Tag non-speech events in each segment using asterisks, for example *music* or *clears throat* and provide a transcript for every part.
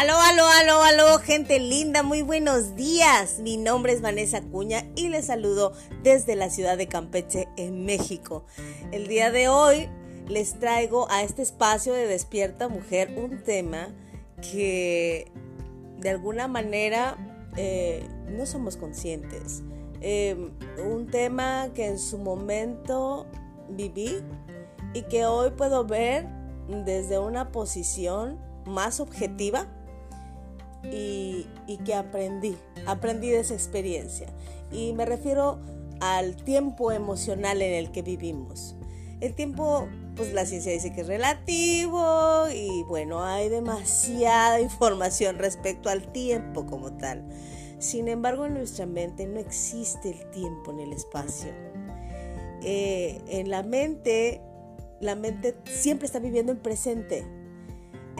Aló, aló, aló, aló, gente linda, muy buenos días. Mi nombre es Vanessa Cuña y les saludo desde la ciudad de Campeche, en México. El día de hoy les traigo a este espacio de Despierta Mujer un tema que de alguna manera eh, no somos conscientes. Eh, un tema que en su momento viví y que hoy puedo ver desde una posición más objetiva y, que aprendí, aprendí de esa experiencia. Y me refiero al tiempo emocional en el que vivimos. El tiempo, pues la ciencia dice que es relativo y bueno, hay demasiada *laughs* información respecto al tiempo como tal. Sin embargo, en nuestra mente no existe el tiempo en el espacio. Eh, en la mente, la mente siempre está viviendo en presente.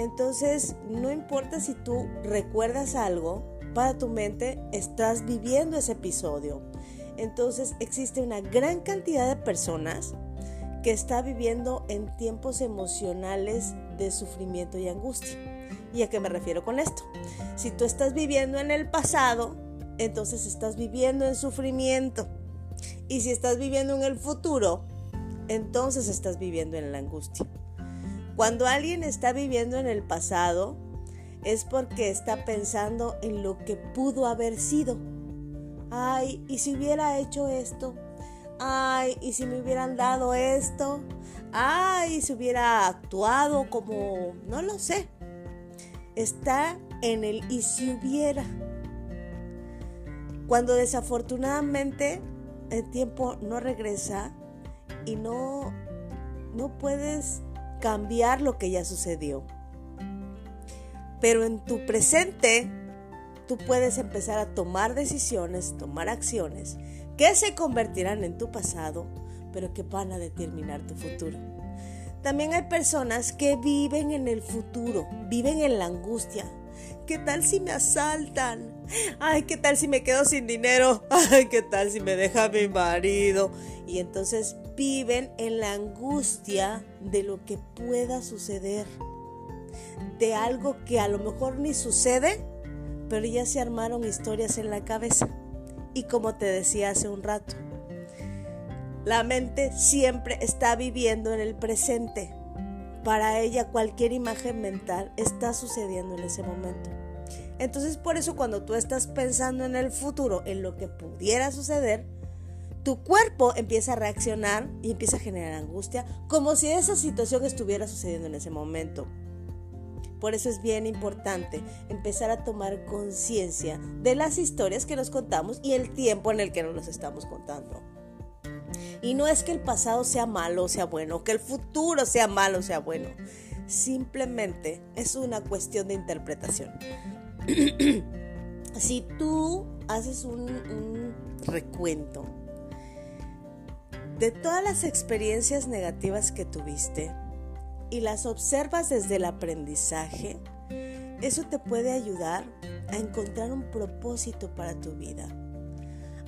Entonces, no importa si tú recuerdas algo, para tu mente estás viviendo ese episodio. Entonces, existe una gran cantidad de personas que está viviendo en tiempos emocionales de sufrimiento y angustia. ¿Y a qué me refiero con esto? Si tú estás viviendo en el pasado, entonces estás viviendo en sufrimiento. Y si estás viviendo en el futuro, entonces estás viviendo en la angustia. Cuando alguien está viviendo en el pasado, es porque está pensando en lo que pudo haber sido. Ay, ¿y si hubiera hecho esto? Ay, ¿y si me hubieran dado esto? Ay, ¿y si hubiera actuado como... no lo sé. Está en el y si hubiera. Cuando desafortunadamente el tiempo no regresa y no, no puedes cambiar lo que ya sucedió. Pero en tu presente, tú puedes empezar a tomar decisiones, tomar acciones que se convertirán en tu pasado, pero que van a determinar tu futuro. También hay personas que viven en el futuro, viven en la angustia. ¿Qué tal si me asaltan? Ay, ¿qué tal si me quedo sin dinero? *laughs* Ay, ¿qué tal si me deja mi marido? Y entonces viven en la angustia de lo que pueda suceder, de algo que a lo mejor ni sucede, pero ya se armaron historias en la cabeza. Y como te decía hace un rato, la mente siempre está viviendo en el presente. Para ella cualquier imagen mental está sucediendo en ese momento. Entonces por eso cuando tú estás pensando en el futuro, en lo que pudiera suceder, tu cuerpo empieza a reaccionar y empieza a generar angustia como si esa situación estuviera sucediendo en ese momento. Por eso es bien importante empezar a tomar conciencia de las historias que nos contamos y el tiempo en el que nos las estamos contando. Y no es que el pasado sea malo o sea bueno, que el futuro sea malo o sea bueno. Simplemente es una cuestión de interpretación. *clears throat* si tú haces un recuento de todas las experiencias negativas que tuviste y las observas desde el aprendizaje, eso te puede ayudar a encontrar un propósito para tu vida,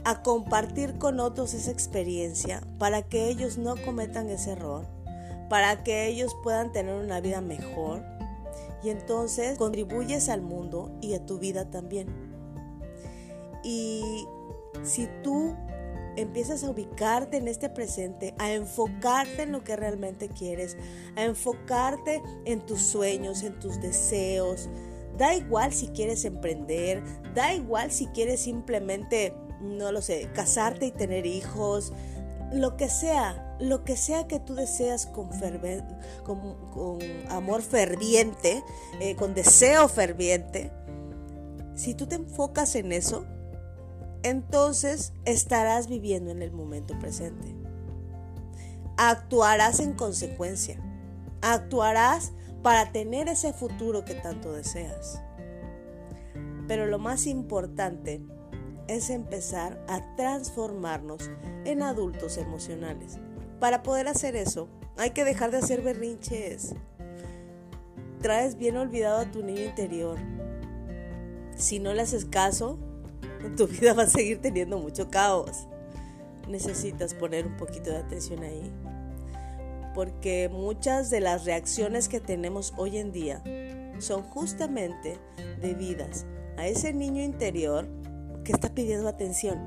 a compartir con otros esa experiencia para que ellos no cometan ese error, para que ellos puedan tener una vida mejor y entonces contribuyes al mundo y a tu vida también. Y si tú empiezas a ubicarte en este presente, a enfocarte en lo que realmente quieres, a enfocarte en tus sueños, en tus deseos. Da igual si quieres emprender, da igual si quieres simplemente, no lo sé, casarte y tener hijos, lo que sea, lo que sea que tú deseas con, amor ferviente, eh, con deseo ferviente, si tú te enfocas en eso, entonces estarás viviendo en el momento presente. Actuarás en consecuencia. Actuarás para tener ese futuro que tanto deseas. Pero lo más importante es empezar a transformarnos en adultos emocionales. Para poder hacer eso, hay que dejar de hacer berrinches. Traes bien olvidado a tu niño interior. Si no le haces caso, tu vida va a seguir teniendo mucho caos. Necesitas poner un poquito de atención ahí. Porque muchas de las reacciones que tenemos hoy en día son justamente debidas a ese niño interior que está pidiendo atención,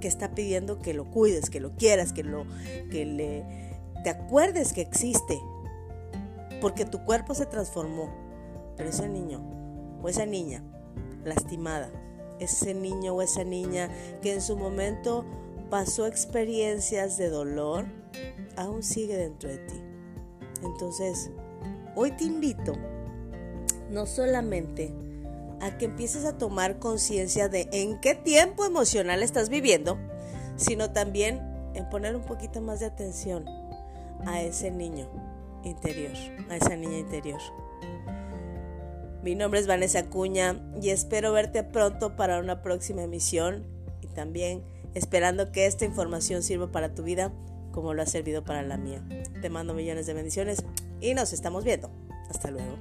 que está pidiendo que lo cuides, que lo quieras, que lo que le te acuerdes que existe. Porque tu cuerpo se transformó, pero ese niño o esa niña lastimada, ese niño o esa niña que en su momento pasó experiencias de dolor, aún sigue dentro de ti. Entonces, hoy te invito no solamente a que empieces a tomar conciencia de en qué tiempo emocional estás viviendo, sino también en poner un poquito más de atención a ese niño interior, a esa niña interior. Mi nombre es Vanessa Cuña y espero verte pronto para una próxima emisión y también esperando que esta información sirva para tu vida como lo ha servido para la mía. Te mando millones de bendiciones y nos estamos viendo. Hasta luego.